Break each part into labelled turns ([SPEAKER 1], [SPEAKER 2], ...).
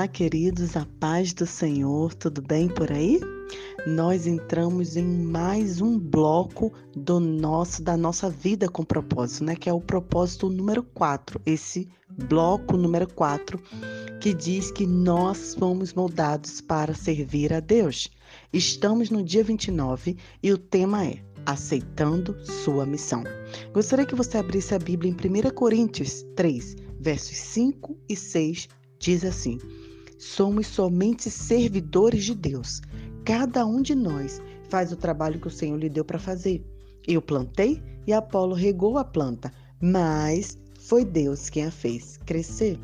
[SPEAKER 1] Olá, queridos, a paz do Senhor, tudo bem por aí? Nós entramos em mais um bloco do nosso da nossa vida com propósito, né? Que é o propósito número 4. Esse bloco número 4 que diz que nós fomos moldados para servir a Deus. Estamos no dia 29 e o tema é aceitando sua missão. Gostaria que você abrisse a Bíblia em 1 Coríntios 3, versos 5 e 6 diz assim: Somos somente servidores de Deus. Cada um de nós faz o trabalho que o Senhor lhe deu para fazer. Eu plantei e Apolo regou a planta, mas foi Deus quem a fez crescer.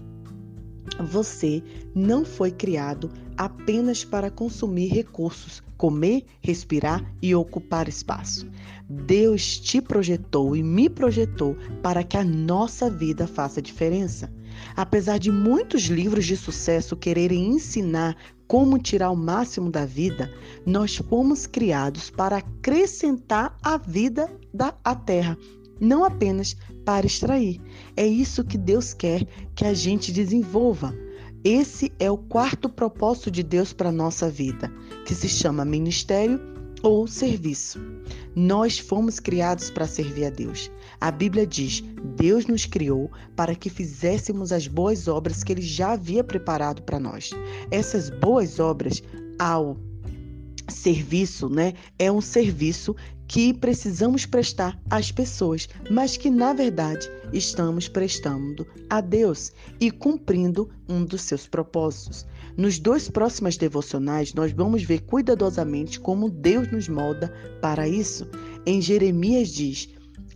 [SPEAKER 1] Você não foi criado apenas para consumir recursos, comer, respirar e ocupar espaço. Deus te projetou e me projetou para que a nossa vida faça diferença. Apesar de muitos livros de sucesso quererem ensinar como tirar o máximo da vida, nós fomos criados para acrescentar a vida da terra, não apenas para extrair. É isso que Deus quer que a gente desenvolva. Esse é o quarto propósito de Deus para a nossa vida, que se chama ministério ou serviço. Nós fomos criados para servir a Deus. A Bíblia diz: Deus nos criou para que fizéssemos as boas obras que Ele já havia preparado para nós. Essas boas obras, ao serviço, né, é um serviço que precisamos prestar às pessoas, mas que na verdade estamos prestando a Deus e cumprindo um dos seus propósitos. Nos dois próximos devocionais, nós vamos ver cuidadosamente como Deus nos molda para isso. Em Jeremias diz: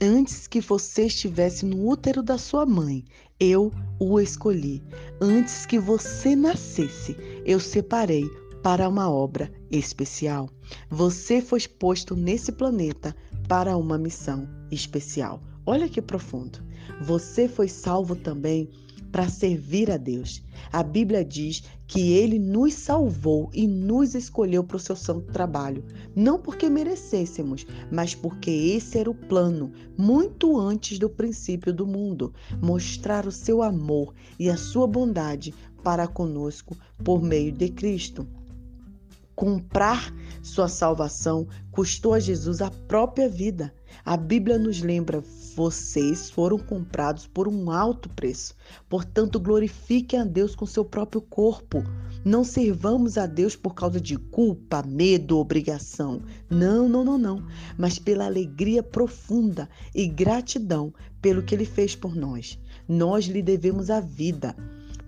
[SPEAKER 1] Antes que você estivesse no útero da sua mãe, eu o escolhi. Antes que você nascesse, eu separei para uma obra especial. Você foi posto nesse planeta para uma missão especial. Olha que profundo. Você foi salvo também para servir a Deus. A Bíblia diz que ele nos salvou e nos escolheu para o seu santo trabalho, não porque merecêssemos, mas porque esse era o plano, muito antes do princípio do mundo, mostrar o seu amor e a sua bondade para conosco por meio de Cristo comprar sua salvação custou a Jesus a própria vida. A Bíblia nos lembra: vocês foram comprados por um alto preço. Portanto, glorifiquem a Deus com seu próprio corpo. Não servamos a Deus por causa de culpa, medo, obrigação. Não, não, não, não. Mas pela alegria profunda e gratidão pelo que Ele fez por nós. Nós lhe devemos a vida.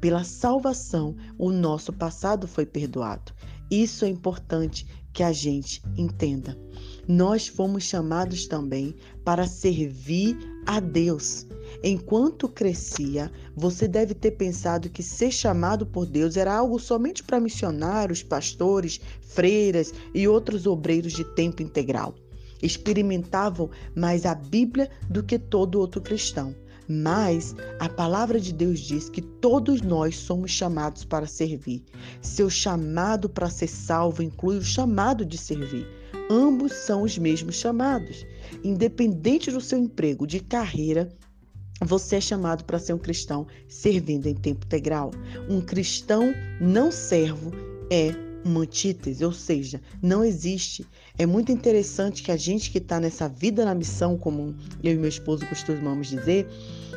[SPEAKER 1] Pela salvação, o nosso passado foi perdoado. Isso é importante que a gente entenda. Nós fomos chamados também para servir a Deus. Enquanto crescia, você deve ter pensado que ser chamado por Deus era algo somente para missionários, pastores, freiras e outros obreiros de tempo integral. Experimentavam mais a Bíblia do que todo outro cristão. Mas a palavra de Deus diz que todos nós somos chamados para servir. Seu chamado para ser salvo inclui o chamado de servir. Ambos são os mesmos chamados. Independente do seu emprego, de carreira, você é chamado para ser um cristão servindo em tempo integral. Um cristão não servo é uma antítese, ou seja, não existe. É muito interessante que a gente que está nessa vida na missão, como eu e meu esposo costumamos dizer,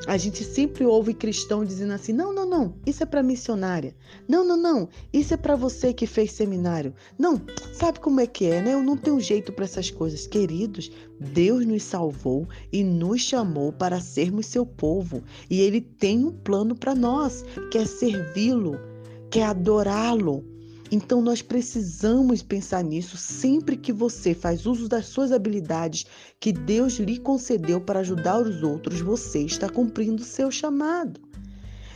[SPEAKER 1] a gente sempre ouve cristão dizendo assim: não, não, não, isso é para missionária. Não, não, não, isso é para você que fez seminário. Não, sabe como é que é, né? Eu não tenho jeito para essas coisas. Queridos, Deus nos salvou e nos chamou para sermos seu povo. E Ele tem um plano para nós, que é servi-lo, que é adorá-lo então nós precisamos pensar nisso sempre que você faz uso das suas habilidades que Deus lhe concedeu para ajudar os outros, você está cumprindo o seu chamado.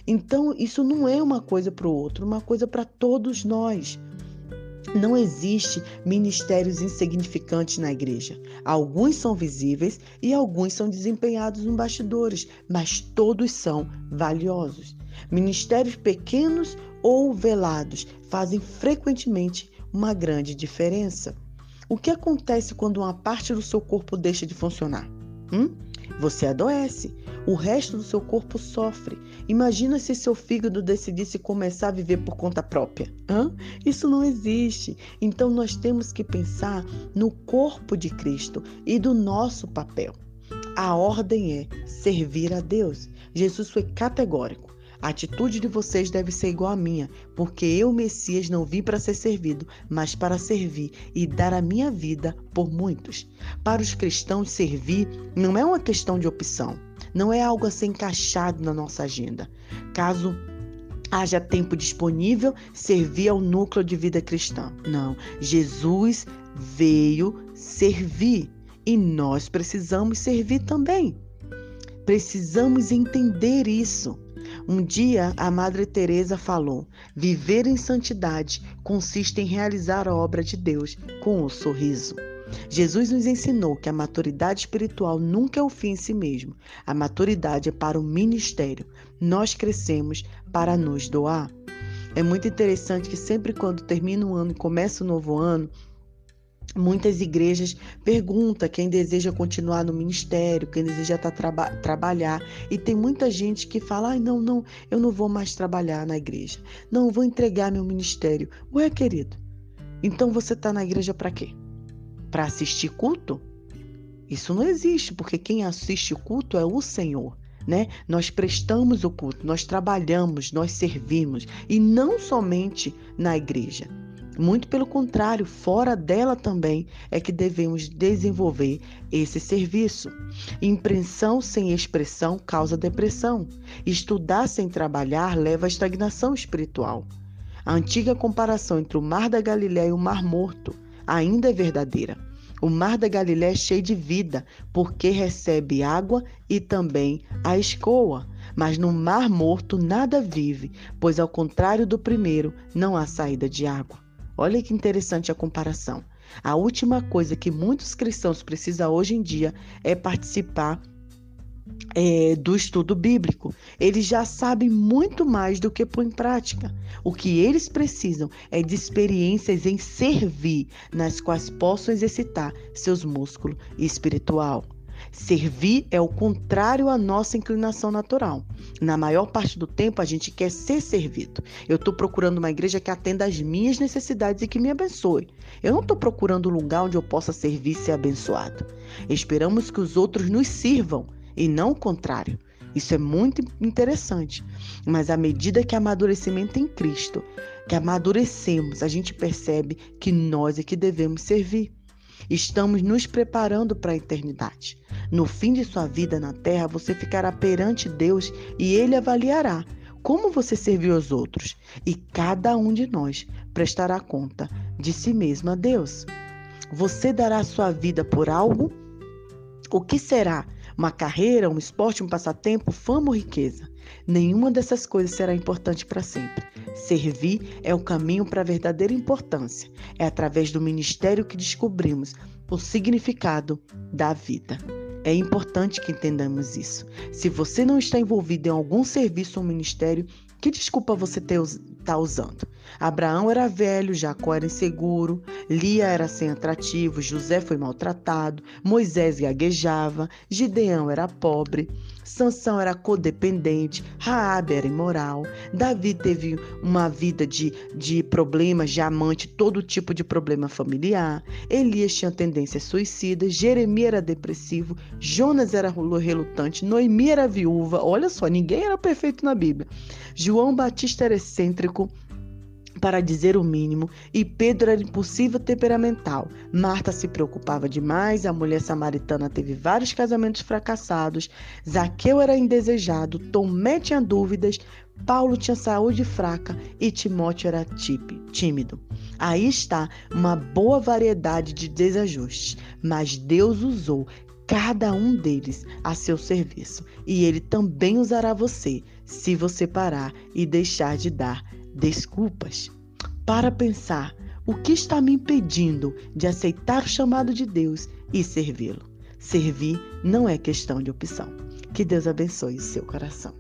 [SPEAKER 1] Então isso não é uma coisa para o outro, uma coisa para todos nós. Não existe ministérios insignificantes na igreja. Alguns são visíveis e alguns são desempenhados nos bastidores, mas todos são valiosos. Ministérios pequenos ou velados fazem frequentemente uma grande diferença. O que acontece quando uma parte do seu corpo deixa de funcionar? Hum? Você adoece. o resto do seu corpo sofre. Imagina se seu fígado decidisse começar a viver por conta própria. Hã? Isso não existe. Então nós temos que pensar no corpo de Cristo e do nosso papel. A ordem é servir a Deus. Jesus foi categórico. A atitude de vocês deve ser igual à minha, porque eu, Messias, não vim para ser servido, mas para servir e dar a minha vida por muitos. Para os cristãos, servir não é uma questão de opção, não é algo a ser encaixado na nossa agenda. Caso haja tempo disponível, servir ao núcleo de vida cristã. Não, Jesus veio servir e nós precisamos servir também. Precisamos entender isso. Um dia a Madre Teresa falou: "Viver em santidade consiste em realizar a obra de Deus com um sorriso". Jesus nos ensinou que a maturidade espiritual nunca é o fim em si mesmo. A maturidade é para o ministério. Nós crescemos para nos doar. É muito interessante que sempre quando termina um ano e começa o novo ano, Muitas igrejas perguntam quem deseja continuar no ministério, quem deseja tá traba trabalhar. E tem muita gente que fala: ah, não, não, eu não vou mais trabalhar na igreja. Não, vou entregar meu ministério. Ué, querido, então você está na igreja para quê? Para assistir culto? Isso não existe, porque quem assiste o culto é o Senhor. Né? Nós prestamos o culto, nós trabalhamos, nós servimos, e não somente na igreja. Muito pelo contrário, fora dela também é que devemos desenvolver esse serviço. Impressão sem expressão causa depressão. Estudar sem trabalhar leva à estagnação espiritual. A antiga comparação entre o Mar da Galiléia e o Mar Morto ainda é verdadeira. O Mar da Galiléia é cheio de vida, porque recebe água e também a escoa. Mas no Mar Morto nada vive, pois ao contrário do primeiro, não há saída de água. Olha que interessante a comparação. A última coisa que muitos cristãos precisam hoje em dia é participar é, do estudo bíblico. Eles já sabem muito mais do que pôr em prática. O que eles precisam é de experiências em servir, nas quais possam exercitar seus músculos espiritual. Servir é o contrário à nossa inclinação natural. Na maior parte do tempo, a gente quer ser servido. Eu estou procurando uma igreja que atenda às minhas necessidades e que me abençoe. Eu não estou procurando um lugar onde eu possa servir e ser abençoado. Esperamos que os outros nos sirvam e não o contrário. Isso é muito interessante. Mas à medida que amadurecimento em Cristo, que amadurecemos, a gente percebe que nós é que devemos servir. Estamos nos preparando para a eternidade. No fim de sua vida na terra, você ficará perante Deus e ele avaliará como você serviu aos outros, e cada um de nós prestará conta de si mesmo a Deus. Você dará sua vida por algo? O que será? Uma carreira, um esporte, um passatempo, fama ou riqueza? Nenhuma dessas coisas será importante para sempre. Servir é o caminho para a verdadeira importância. É através do ministério que descobrimos o significado da vida. É importante que entendamos isso. Se você não está envolvido em algum serviço ou ministério, que desculpa você está usando? Abraão era velho, Jacó era inseguro, Lia era sem atrativo, José foi maltratado, Moisés gaguejava, Gideão era pobre, Sansão era codependente, Raabe era imoral, Davi teve uma vida de, de problemas de amante, todo tipo de problema familiar, Elias tinha tendências suicidas, Jeremias era depressivo, Jonas era relutante, Noemi era viúva, olha só, ninguém era perfeito na Bíblia. João Batista era excêntrico, para dizer o mínimo, e Pedro era impossível temperamental. Marta se preocupava demais, a mulher samaritana teve vários casamentos fracassados, Zaqueu era indesejado, Tomé tinha dúvidas, Paulo tinha saúde fraca e Timóteo era tímido. Aí está uma boa variedade de desajustes, mas Deus usou cada um deles a seu serviço, e ele também usará você, se você parar e deixar de dar desculpas para pensar o que está me impedindo de aceitar o chamado de Deus e servi-lo. Servir não é questão de opção. Que Deus abençoe seu coração.